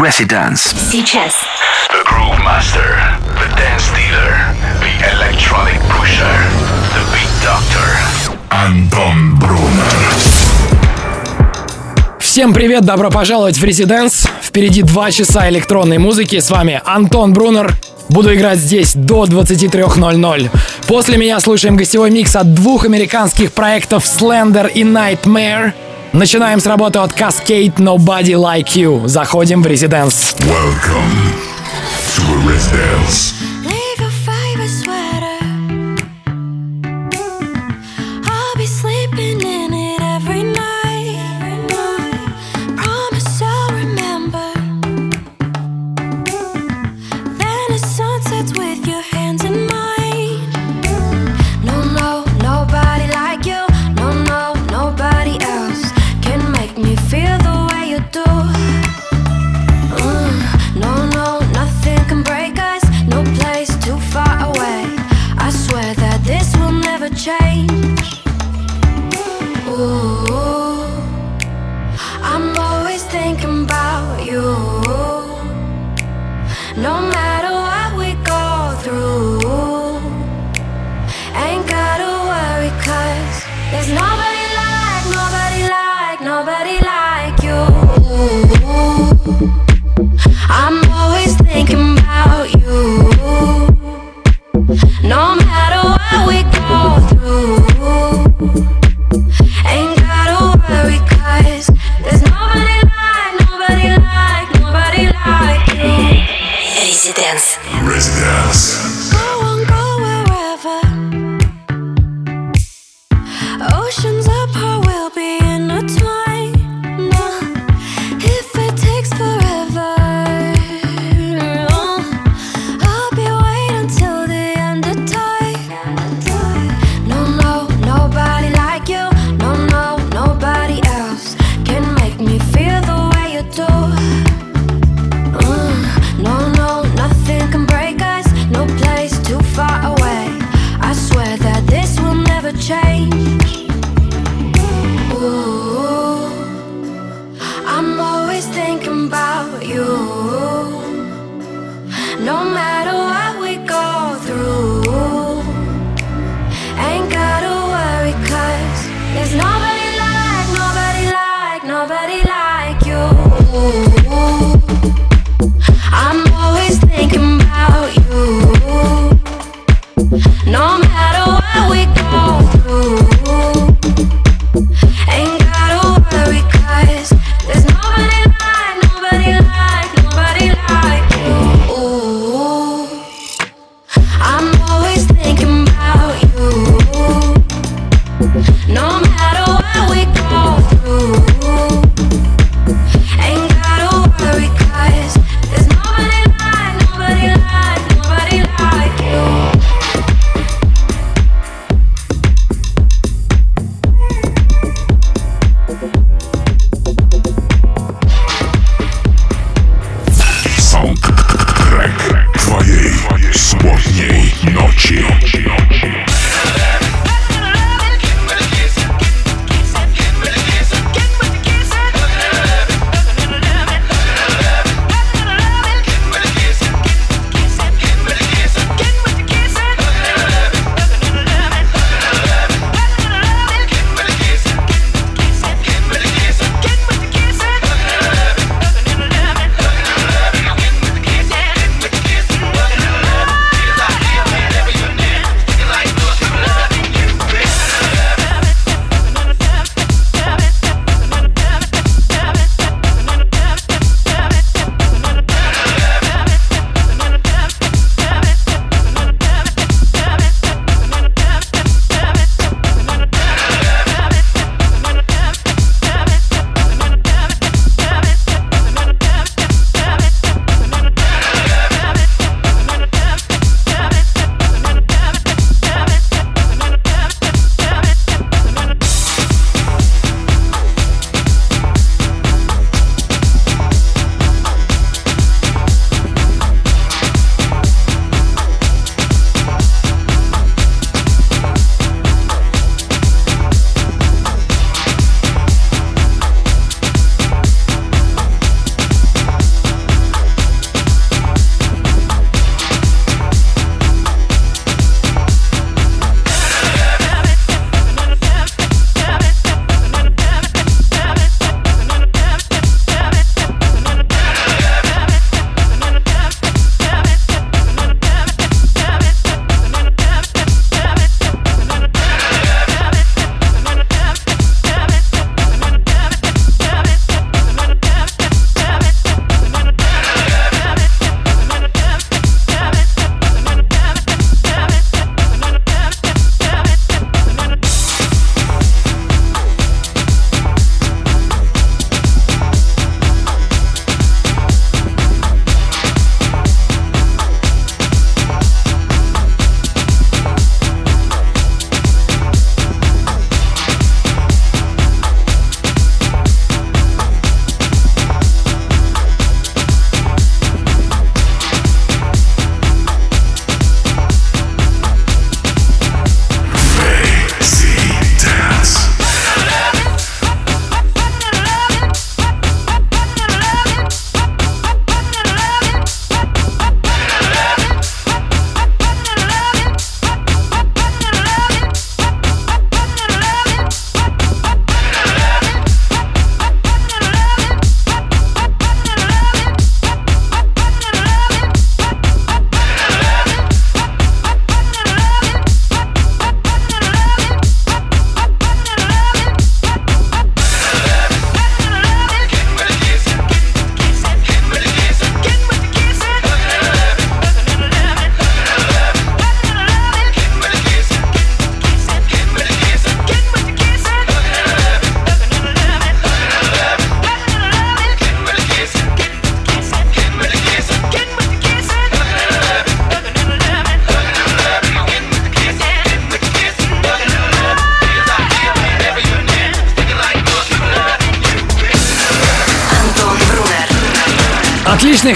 Residence. Сейчас. The Groove Master, The Dance Dealer, The Electronic Pusher, The Big Doctor. Антон Брунер. Всем привет, добро пожаловать в Резиденс. Впереди два часа электронной музыки. С вами Антон Брунер. Буду играть здесь до 23.00. После меня слушаем гостевой микс от двух американских проектов Slender и Nightmare – Начинаем с работы от Cascade Nobody Like You. Заходим в резиденс. Welcome to a residence. change.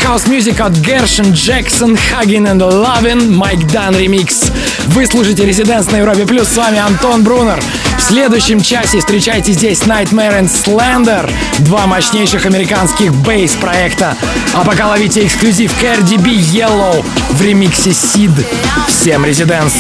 Отличный хаос-мьюзик от Гершин, Джексон, Хаген и Лавин, Майк Дан ремикс. Вы слушаете Резиденс на Европе Плюс, с вами Антон Брунер. В следующем часе встречайте здесь Nightmare and Slender, два мощнейших американских бейс-проекта. А пока ловите эксклюзив KRDB Yellow в ремиксе Sid. Всем Резиденс!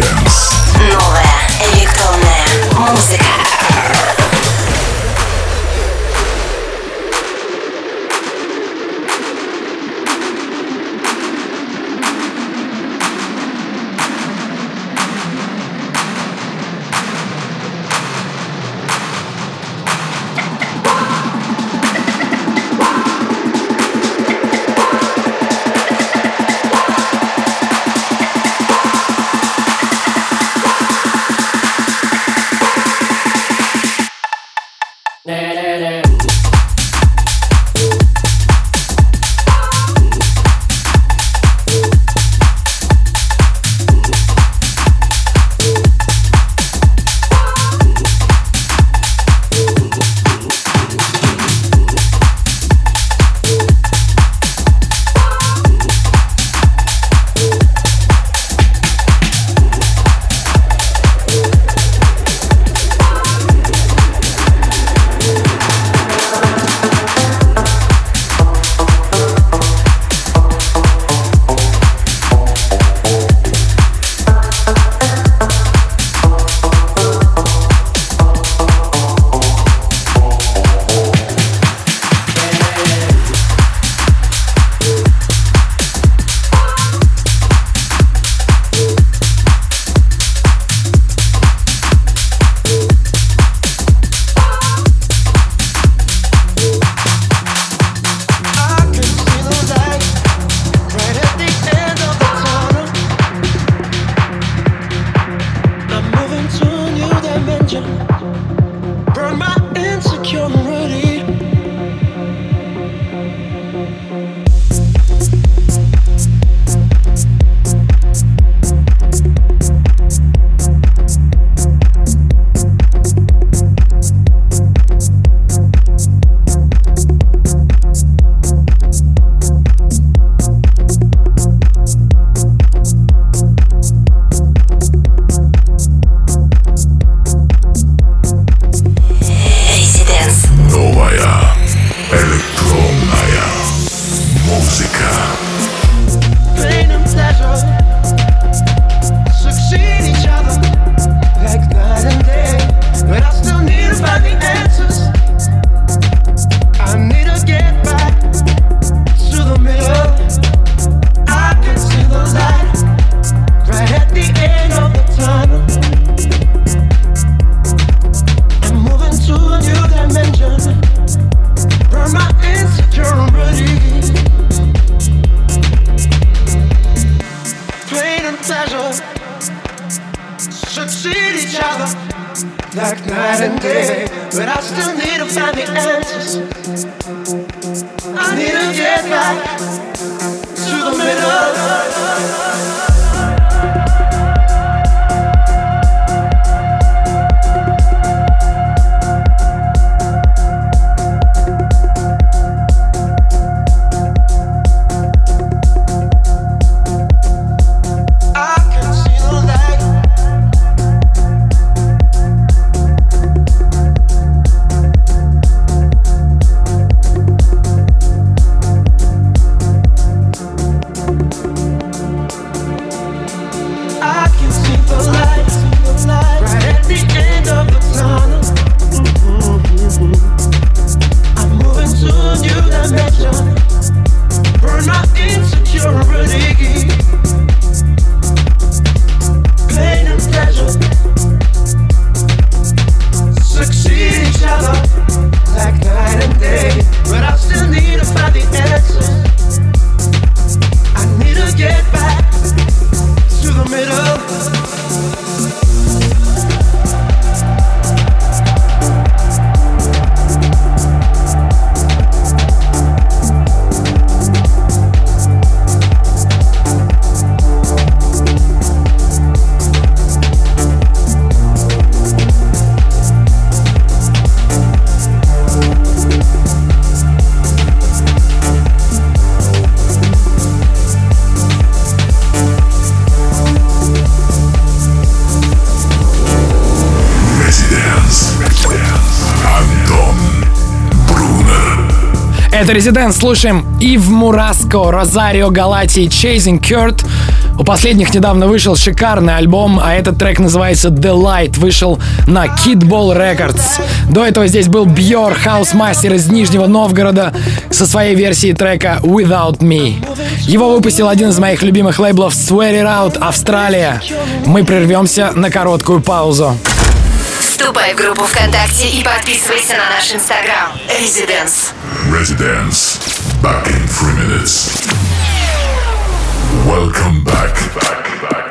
Dance. I still need to find the answers. I need a deadline. Это Резидент. Слушаем Ив Мураско, Розарио Галати, Chasing Kurt. У последних недавно вышел шикарный альбом, а этот трек называется The Light, вышел на Kidball Records. До этого здесь был Бьор, хаус-мастер из Нижнего Новгорода, со своей версией трека Without Me. Его выпустил один из моих любимых лейблов Swear It Out, Австралия. Мы прервемся на короткую паузу. Вступай в группу ВКонтакте и подписывайся на наш инстаграм. Residence. Residence. Back in three minutes. Welcome back. back, back.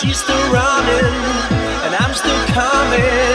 she's still running, and I'm still coming.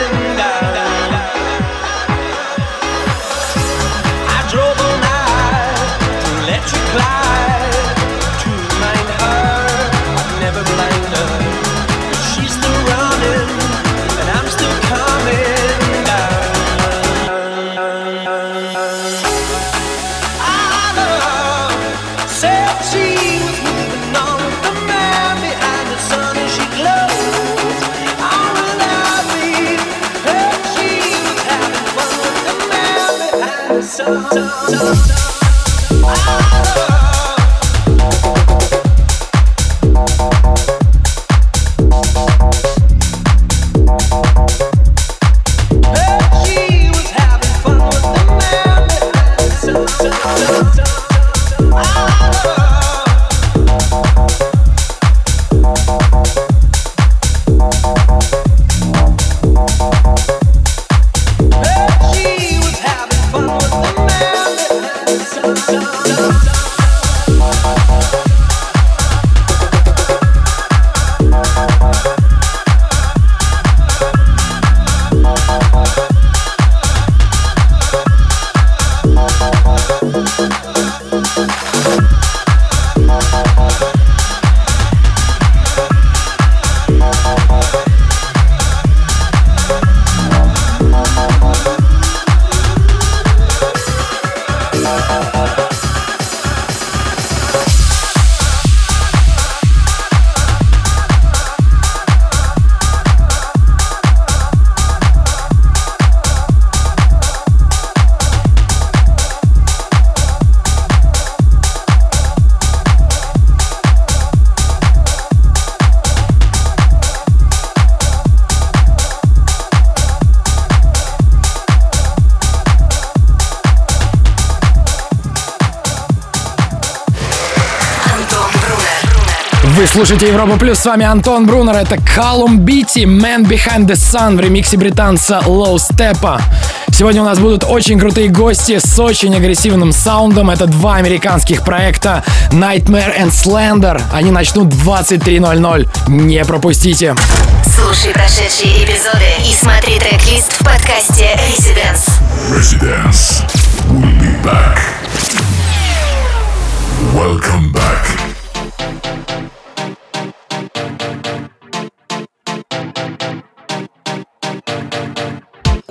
Слушаете Европа Плюс, с вами Антон Брунер, это Callum Бити, Man Behind the Sun в ремиксе британца Low Steppa. Сегодня у нас будут очень крутые гости с очень агрессивным саундом. Это два американских проекта Nightmare and Slender. Они начнут 23.00. Не пропустите. Слушай прошедшие эпизоды и смотри трек-лист в подкасте Residence. Residence. We'll be back. Welcome back.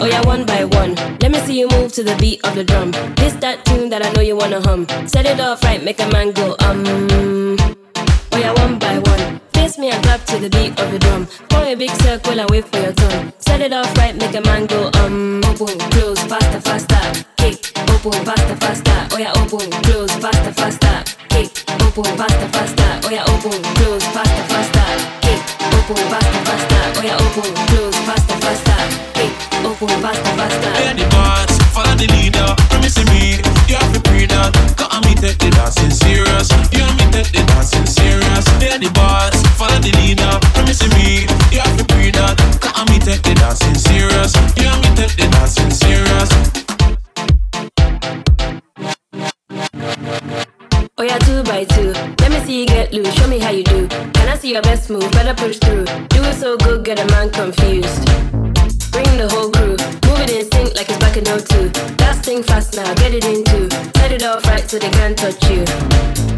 Oh yeah, one by one. Let me see you move to the beat of the drum. This that tune that I know you wanna hum. Set it off right, make a man go um. Oh yeah, one by one. Face me and clap to the beat of the drum. Form a big circle and wait for your turn. Set it off right, make a man go um. Open, close, faster, faster. Kick, open, faster, faster. Oh yeah, open, close, faster, faster. Kick, open, faster, faster. Oh yeah, open, close, faster, faster. Kick, open, faster, faster. Oh yeah, open, close, Follow the leader. Me, you have to. Cause take the dancing serious. You and me take the dancing serious. Follow the leader. Me, you have to. Cause take the dancing serious. You and me take the dancing serious. Oh yeah, two by two. Let me see you get loose. Show me how you do. Can I see your best move? Better push through. Do it so good, get a man confused. Bring the whole crew. Keep in sync like it's back in 02. Last thing fast now, get it into. Set it off right so they can't touch you.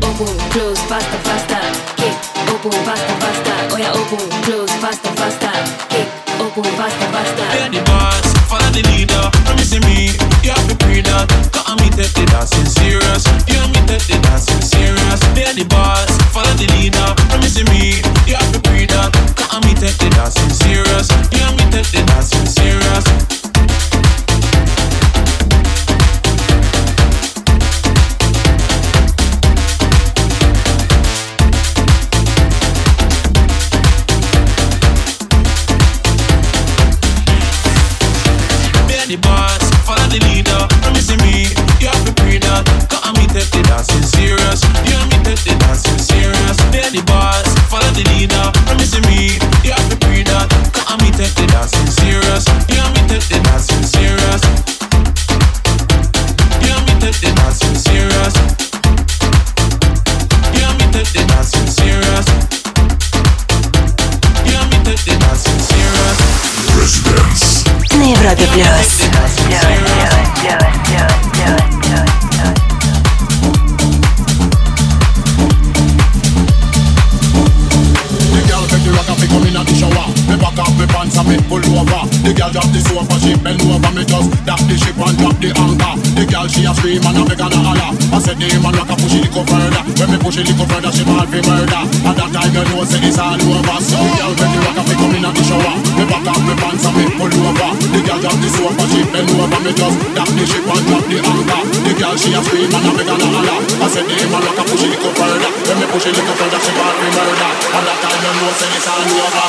Oh, open, close, faster, faster. Kick, oh, open, faster, faster. Oh yeah, oh, open, close, faster, faster. Kick, open, faster, faster. They're the boss, follow the leader. Promising me, you have to pray that. Cause me take the dancing serious. You and me take the dancing serious. They're the boss, follow the leader. Promising me, you have to pray that. Cause me take the dancing serious. You and me take the dancing serious. dance all over. So girl, when you walk up, me come in at the shower. Me back up, me pants up, me pull over. The girl drop the sofa, she bend over. Me just drop the ship and drop the anchor. The girl she a scream and a beg and a holler. I said, hey man, rock a push it little further. When me push it little further, she want me murder. And that time, me know say it's all over.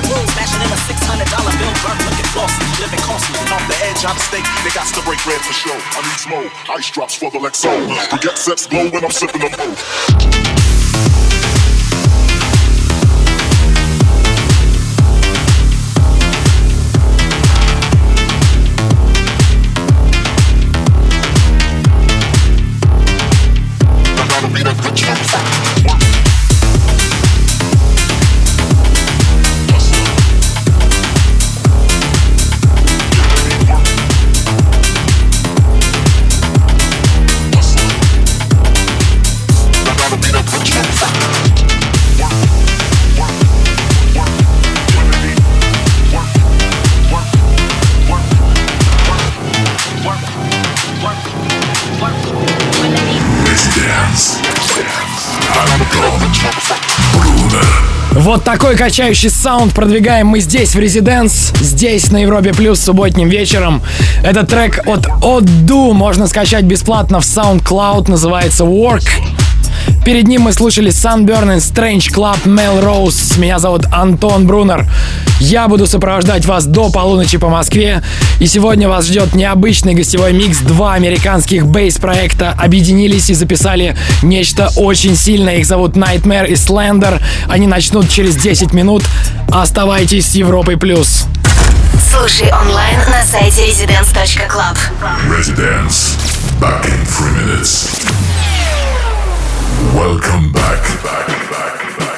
Smashing in a $600 bill, burnt, looking flossy. Living costly, off the edge, I'm steak. They got to break bread for sure. I need smoke, ice drops for the Lexo. Forget sex blow when I'm sipping them both. Вот такой качающий саунд продвигаем мы здесь, в Резиденс, здесь, на Европе Плюс, субботним вечером. Этот трек от Oddu можно скачать бесплатно в SoundCloud, называется Work. Перед ним мы слушали Sunburn and Strange Club Melrose. Меня зовут Антон Брунер. Я буду сопровождать вас до полуночи по Москве. И сегодня вас ждет необычный гостевой микс. Два американских бейс-проекта объединились и записали нечто очень сильное. Их зовут Nightmare и Slender. Они начнут через 10 минут. Оставайтесь с Европой+. плюс. Слушай онлайн на сайте residence.club. Residence. Back in three minutes. Welcome back. back, back, back,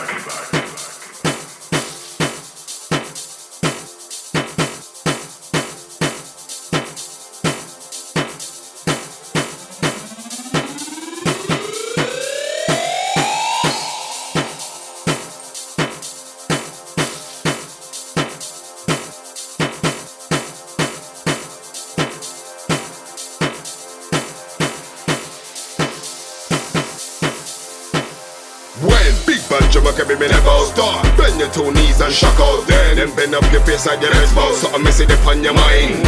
bend up your face like your exposed Something missing upon your mind.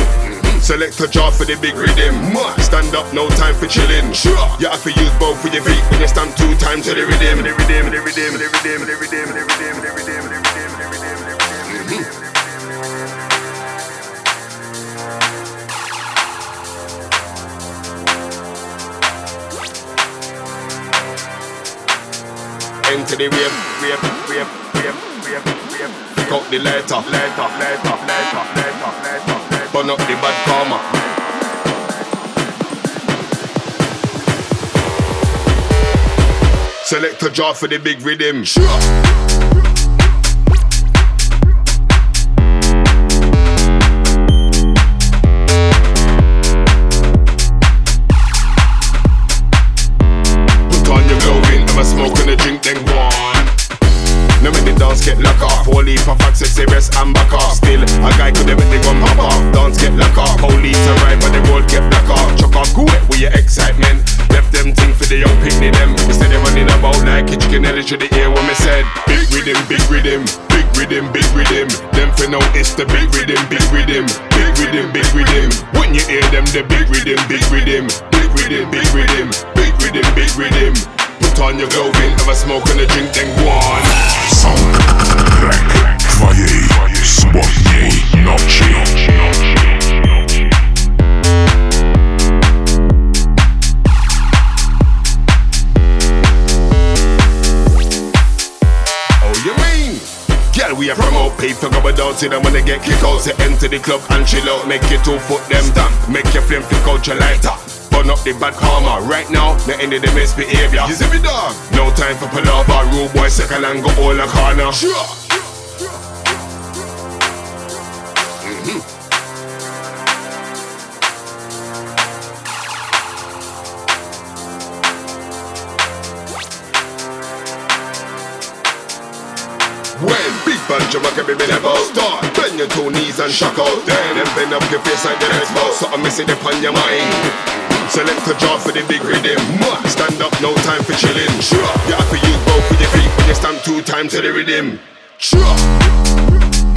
Select a job for the big rhythm Stand up, no time for chilling. You have to use both of your feet When you stand two times to the rhythm The the rhythm, rhythm, rhythm, rhythm, rhythm, rhythm, the wave. Pick up the lighter, lighter, lighter, lighter, lighter, lighter. Burn up the bad karma. Select a jar for the big rhythm. Sure. dance and back off Still, a guy could have they gun pop off Dance get lock off Police arrive but the road get black off Chuck off, cool with your excitement Left them thing for the young picnic them Instead of running about like a chicken Ellie Should they hear what me said? Big rhythm, big rhythm Big rhythm, big rhythm Them for now it's the big rhythm, big rhythm Big rhythm, big rhythm When you hear them the big rhythm, big rhythm Big rhythm, big rhythm Big rhythm, big rhythm Put on your clothing, have a smoke and a drink then go on Sound Black Voyage субботней ночи. Oh, you mean? Girl, we are promote people go without it. I wanna get kick out, say enter the club and chill out. Make your two foot them down, make your flame flick out your lighter. Burn up the bad karma. Right now, the end of the misbehavior. You see me, dog? No time for palaver. Rude boy, second and go all a corner. Sure. drum can be me never start. Bend your two knees and shock out. Then then bend up your face like the exposed Something missing upon your mind. Select a job for the big rhythm Stand up, no time for chilling. Sure, you have to use both of your feet When you stand two times to the rhythm. Sure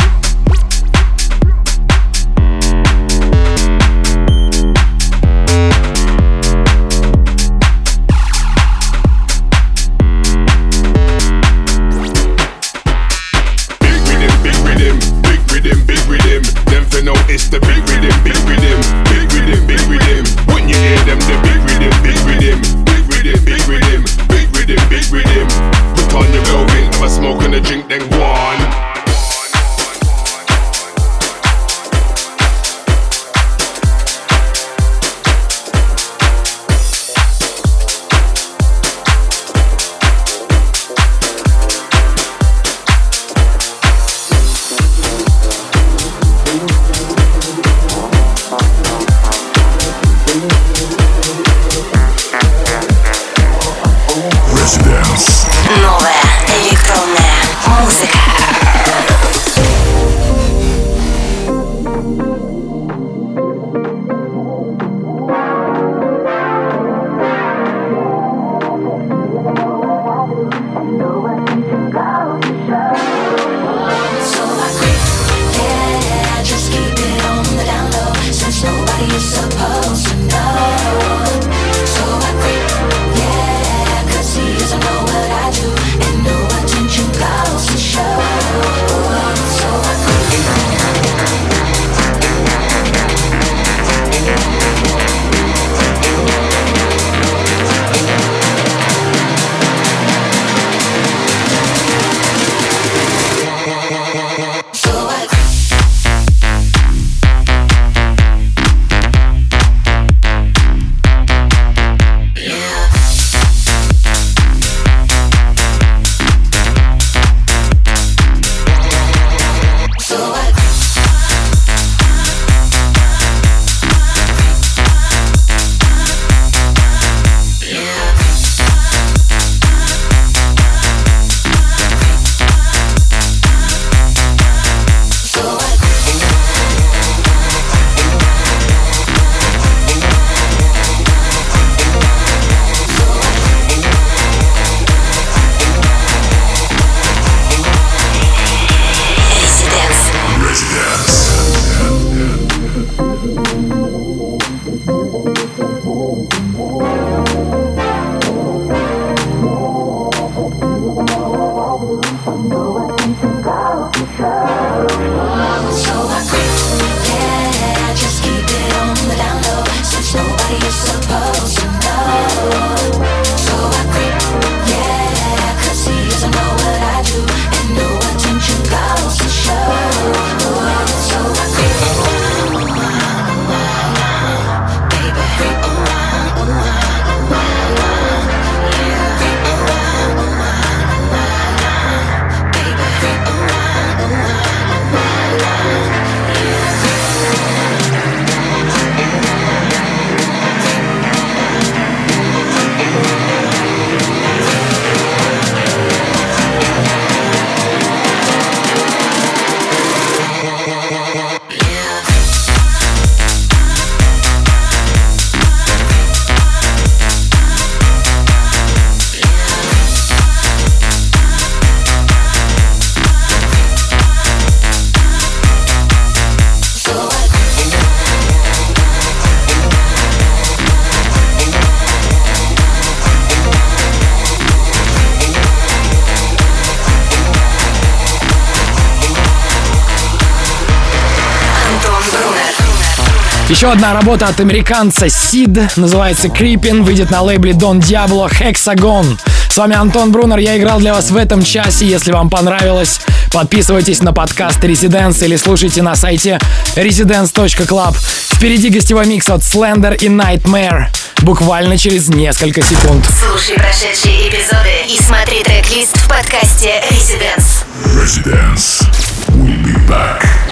Еще одна работа от американца Sid, называется Creepin, выйдет на лейбле Don Diablo Hexagon. С вами Антон Брунер, я играл для вас в этом часе. Если вам понравилось, подписывайтесь на подкаст Residence или слушайте на сайте residence.club. Впереди гостевой микс от Slender и Nightmare. Буквально через несколько секунд. Слушай прошедшие эпизоды и смотри трек-лист в подкасте Residence. Residence. We'll be back.